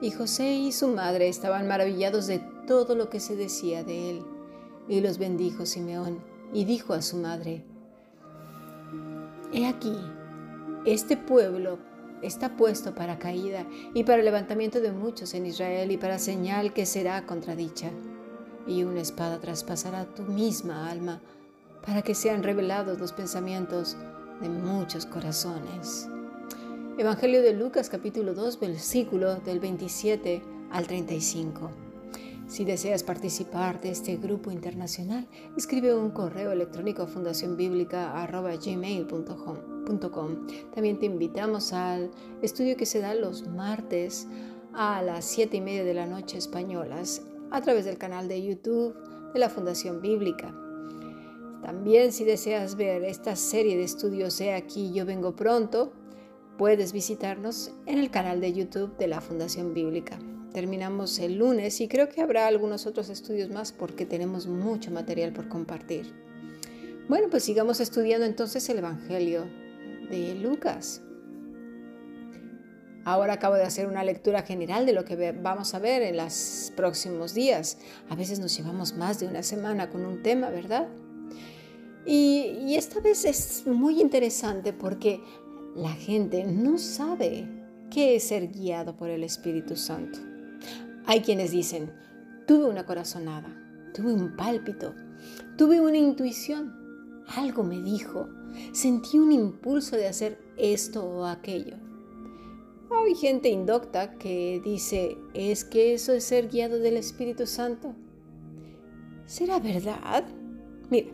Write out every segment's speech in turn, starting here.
Y José y su madre estaban maravillados de todo lo que se decía de él. Y los bendijo Simeón y dijo a su madre, He aquí, este pueblo está puesto para caída y para levantamiento de muchos en Israel y para señal que será contradicha. Y una espada traspasará tu misma alma para que sean revelados los pensamientos de muchos corazones. Evangelio de Lucas capítulo 2 versículo del 27 al 35. Si deseas participar de este grupo internacional, escribe un correo electrónico a fundacionbiblica.gmail.com. También te invitamos al estudio que se da los martes a las 7 y media de la noche españolas a través del canal de YouTube de la Fundación Bíblica. También si deseas ver esta serie de estudios He aquí, yo vengo pronto, puedes visitarnos en el canal de YouTube de la Fundación Bíblica. Terminamos el lunes y creo que habrá algunos otros estudios más porque tenemos mucho material por compartir. Bueno, pues sigamos estudiando entonces el Evangelio de Lucas. Ahora acabo de hacer una lectura general de lo que vamos a ver en los próximos días. A veces nos llevamos más de una semana con un tema, ¿verdad? Y, y esta vez es muy interesante porque la gente no sabe qué es ser guiado por el Espíritu Santo. Hay quienes dicen, tuve una corazonada, tuve un pálpito, tuve una intuición, algo me dijo, sentí un impulso de hacer esto o aquello. Hay gente indocta que dice, ¿es que eso es ser guiado del Espíritu Santo? ¿Será verdad? Mira,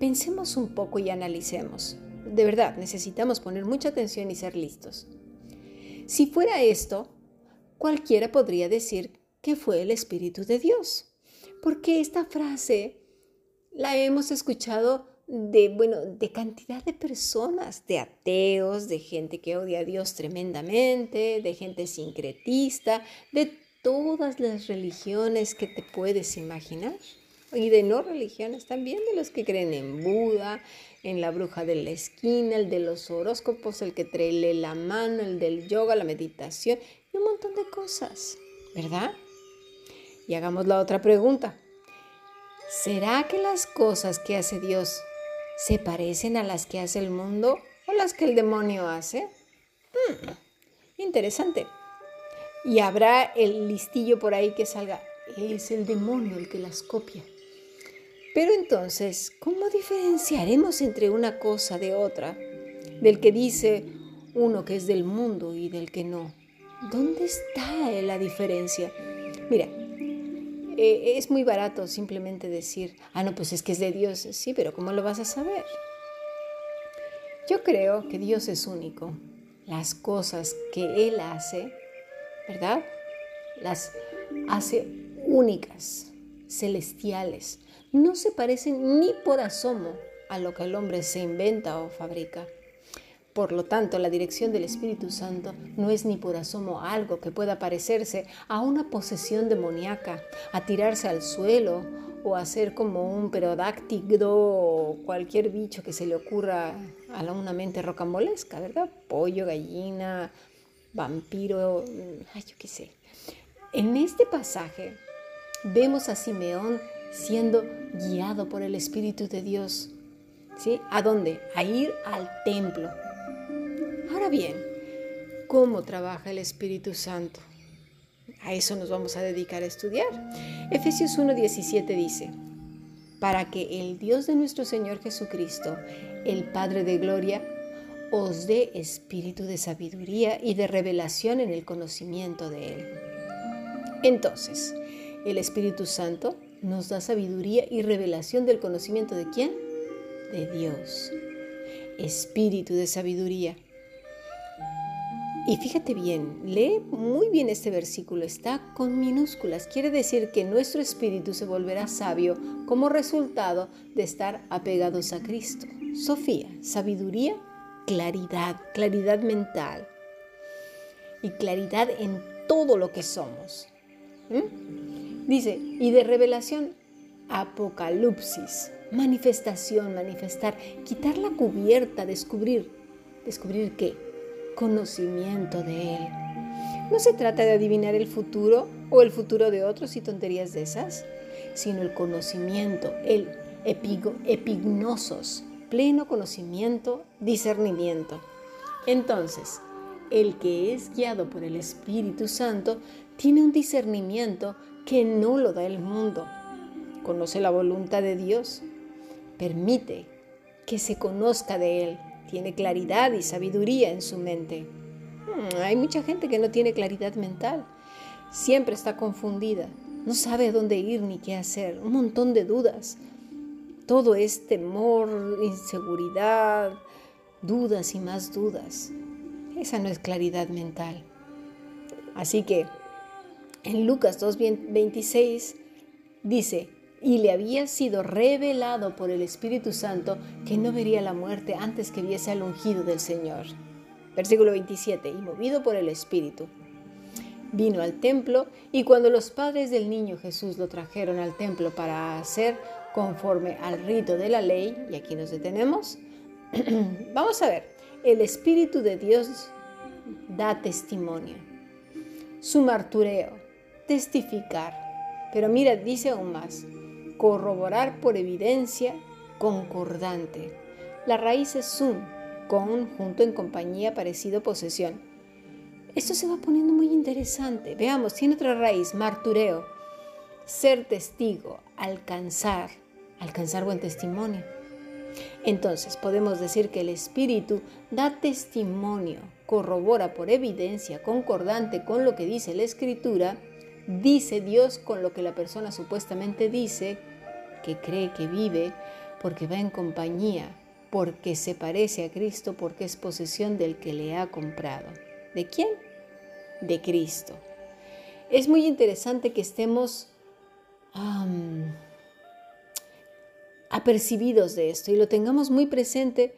pensemos un poco y analicemos de verdad, necesitamos poner mucha atención y ser listos. Si fuera esto, cualquiera podría decir que fue el Espíritu de Dios, porque esta frase la hemos escuchado de, bueno, de cantidad de personas, de ateos, de gente que odia a Dios tremendamente, de gente sincretista, de todas las religiones que te puedes imaginar y de no religiones también, de los que creen en Buda, en la bruja de la esquina, el de los horóscopos, el que trae la mano, el del yoga, la meditación y un montón de cosas, ¿verdad? Y hagamos la otra pregunta. ¿Será que las cosas que hace Dios se parecen a las que hace el mundo o las que el demonio hace? Hmm, interesante. Y habrá el listillo por ahí que salga, es el demonio el que las copia. Pero entonces, ¿cómo diferenciaremos entre una cosa de otra? Del que dice uno que es del mundo y del que no. ¿Dónde está la diferencia? Mira, eh, es muy barato simplemente decir, ah, no, pues es que es de Dios. Sí, pero ¿cómo lo vas a saber? Yo creo que Dios es único. Las cosas que Él hace, ¿verdad? Las hace únicas, celestiales no se parecen ni por asomo a lo que el hombre se inventa o fabrica. Por lo tanto, la dirección del Espíritu Santo no es ni por asomo algo que pueda parecerse a una posesión demoníaca, a tirarse al suelo o a ser como un perodáctido o cualquier bicho que se le ocurra a una mente rocambolesca, ¿verdad? Pollo, gallina, vampiro, ay, yo qué sé. En este pasaje vemos a Simeón siendo guiado por el Espíritu de Dios. ¿Sí? ¿A dónde? A ir al templo. Ahora bien, ¿cómo trabaja el Espíritu Santo? A eso nos vamos a dedicar a estudiar. Efesios 1:17 dice, para que el Dios de nuestro Señor Jesucristo, el Padre de Gloria, os dé espíritu de sabiduría y de revelación en el conocimiento de Él. Entonces, el Espíritu Santo nos da sabiduría y revelación del conocimiento de quién? De Dios. Espíritu de sabiduría. Y fíjate bien, lee muy bien este versículo, está con minúsculas. Quiere decir que nuestro espíritu se volverá sabio como resultado de estar apegados a Cristo. Sofía, sabiduría, claridad, claridad mental y claridad en todo lo que somos. ¿Mm? Dice, y de revelación, apocalipsis, manifestación, manifestar, quitar la cubierta, descubrir. ¿Descubrir qué? Conocimiento de Él. No se trata de adivinar el futuro o el futuro de otros y tonterías de esas, sino el conocimiento, el epignosos, pleno conocimiento, discernimiento. Entonces, el que es guiado por el Espíritu Santo tiene un discernimiento que no lo da el mundo. Conoce la voluntad de Dios, permite que se conozca de Él, tiene claridad y sabiduría en su mente. Hmm, hay mucha gente que no tiene claridad mental, siempre está confundida, no sabe dónde ir ni qué hacer, un montón de dudas. Todo es temor, inseguridad, dudas y más dudas. Esa no es claridad mental. Así que en Lucas 2.26 dice, y le había sido revelado por el Espíritu Santo que no vería la muerte antes que viese al ungido del Señor. Versículo 27, y movido por el Espíritu, vino al templo y cuando los padres del niño Jesús lo trajeron al templo para hacer conforme al rito de la ley, y aquí nos detenemos, vamos a ver, el Espíritu de Dios da testimonio. Su martureo, testificar. Pero mira, dice aún más, corroborar por evidencia concordante. La raíz es sum, con, junto en compañía, parecido posesión. Esto se va poniendo muy interesante. Veamos, tiene otra raíz, martureo, ser testigo, alcanzar, alcanzar buen testimonio. Entonces podemos decir que el Espíritu da testimonio, corrobora por evidencia concordante con lo que dice la Escritura, dice Dios con lo que la persona supuestamente dice, que cree que vive, porque va en compañía, porque se parece a Cristo, porque es posesión del que le ha comprado. ¿De quién? De Cristo. Es muy interesante que estemos apercibidos de esto y lo tengamos muy presente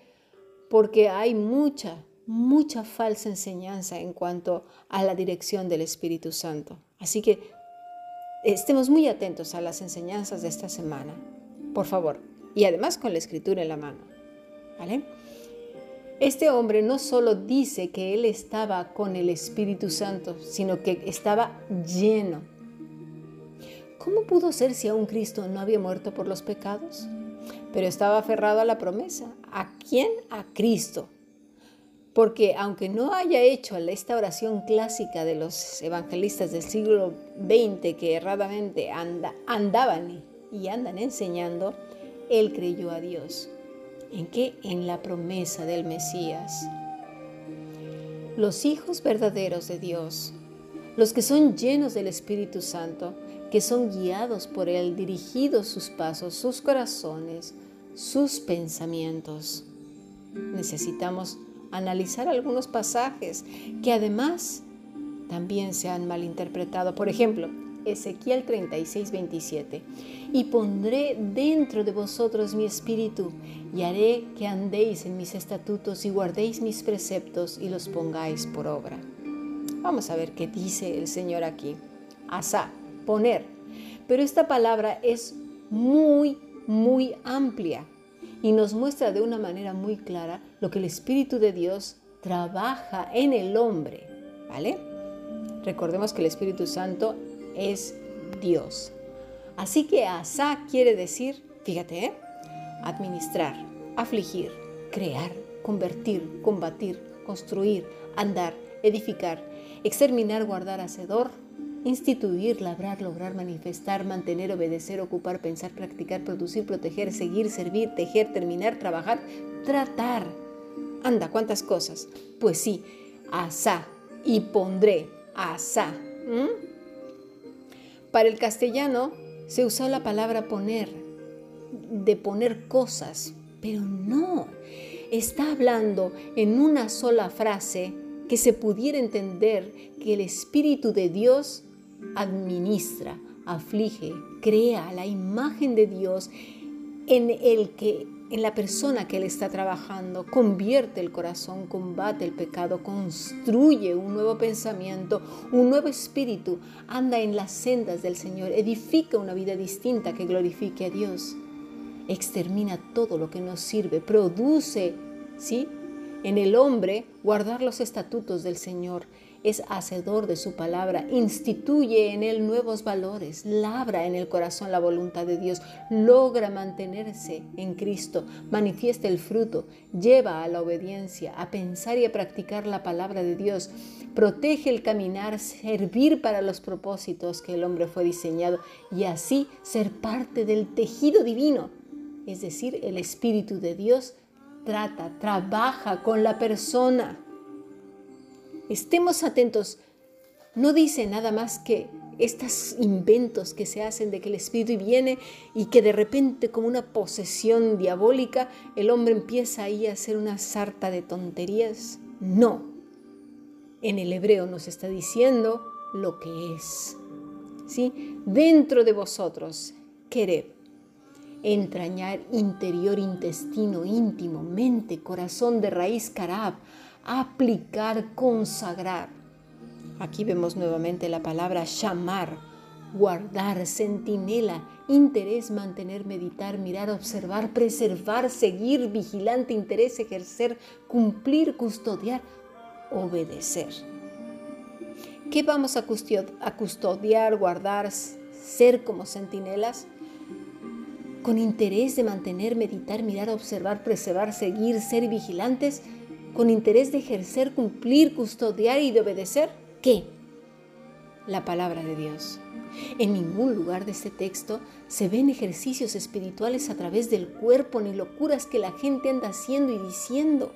porque hay mucha, mucha falsa enseñanza en cuanto a la dirección del Espíritu Santo. Así que estemos muy atentos a las enseñanzas de esta semana, por favor, y además con la escritura en la mano. ¿Vale? Este hombre no solo dice que él estaba con el Espíritu Santo, sino que estaba lleno. ¿Cómo pudo ser si aún Cristo no había muerto por los pecados? pero estaba aferrado a la promesa. ¿A quién? A Cristo. Porque aunque no haya hecho esta oración clásica de los evangelistas del siglo XX que erradamente andaban y andan enseñando, él creyó a Dios. ¿En qué? En la promesa del Mesías. Los hijos verdaderos de Dios, los que son llenos del Espíritu Santo, que son guiados por Él, dirigidos sus pasos, sus corazones, sus pensamientos. Necesitamos analizar algunos pasajes que además también se han malinterpretado. Por ejemplo, Ezequiel 36, 27. Y pondré dentro de vosotros mi espíritu y haré que andéis en mis estatutos y guardéis mis preceptos y los pongáis por obra. Vamos a ver qué dice el Señor aquí. Asá, poner. Pero esta palabra es muy, muy amplia y nos muestra de una manera muy clara lo que el Espíritu de Dios trabaja en el hombre, ¿vale? Recordemos que el Espíritu Santo es Dios. Así que asá quiere decir, fíjate, ¿eh? administrar, afligir, crear, convertir, combatir, construir, andar, edificar, exterminar, guardar, hacedor, instituir, labrar, lograr, manifestar, mantener, obedecer, ocupar, pensar, practicar, producir, proteger, seguir, servir, tejer, terminar, trabajar, tratar. Anda, ¿cuántas cosas? Pues sí, asá y pondré, asá. Para el castellano se usó la palabra poner, de poner cosas, pero no, está hablando en una sola frase que se pudiera entender que el Espíritu de Dios administra, aflige, crea la imagen de Dios en el que en la persona que él está trabajando, convierte el corazón, combate el pecado, construye un nuevo pensamiento, un nuevo espíritu, anda en las sendas del Señor, edifica una vida distinta que glorifique a Dios, extermina todo lo que nos sirve, produce, ¿sí? En el hombre guardar los estatutos del Señor, es hacedor de su palabra, instituye en él nuevos valores, labra en el corazón la voluntad de Dios, logra mantenerse en Cristo, manifiesta el fruto, lleva a la obediencia, a pensar y a practicar la palabra de Dios, protege el caminar, servir para los propósitos que el hombre fue diseñado y así ser parte del tejido divino, es decir, el Espíritu de Dios trata, trabaja con la persona Estemos atentos. No dice nada más que estos inventos que se hacen de que el espíritu viene y que de repente como una posesión diabólica el hombre empieza ahí a hacer una sarta de tonterías. No. En el hebreo nos está diciendo lo que es. ¿Sí? Dentro de vosotros, querer, entrañar interior, intestino, íntimo, mente, corazón de raíz carab, aplicar, consagrar. Aquí vemos nuevamente la palabra llamar, guardar, centinela, interés, mantener, meditar, mirar, observar, preservar, seguir, vigilante, interés, ejercer, cumplir, custodiar, obedecer. ¿Qué vamos a custodiar, guardar, ser como centinelas? Con interés de mantener, meditar, mirar, observar, preservar, seguir, ser vigilantes, con interés de ejercer, cumplir, custodiar y de obedecer, ¿qué? La palabra de Dios. En ningún lugar de este texto se ven ejercicios espirituales a través del cuerpo ni locuras que la gente anda haciendo y diciendo.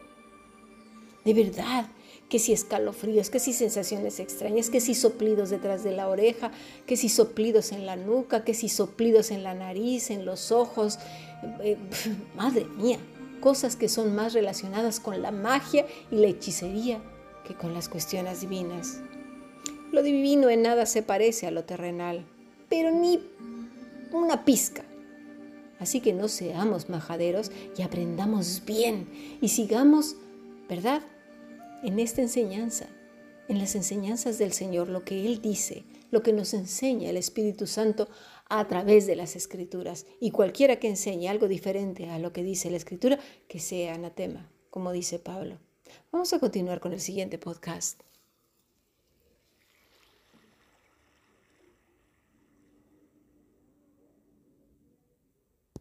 De verdad, que si escalofríos, que si sensaciones extrañas, que si soplidos detrás de la oreja, que si soplidos en la nuca, que si soplidos en la nariz, en los ojos. Eh, madre mía, cosas que son más relacionadas con la magia y la hechicería que con las cuestiones divinas. Lo divino en nada se parece a lo terrenal, pero ni una pizca. Así que no seamos majaderos y aprendamos bien y sigamos, ¿verdad? En esta enseñanza, en las enseñanzas del Señor, lo que Él dice, lo que nos enseña el Espíritu Santo a través de las escrituras. Y cualquiera que enseñe algo diferente a lo que dice la escritura, que sea anatema, como dice Pablo. Vamos a continuar con el siguiente podcast.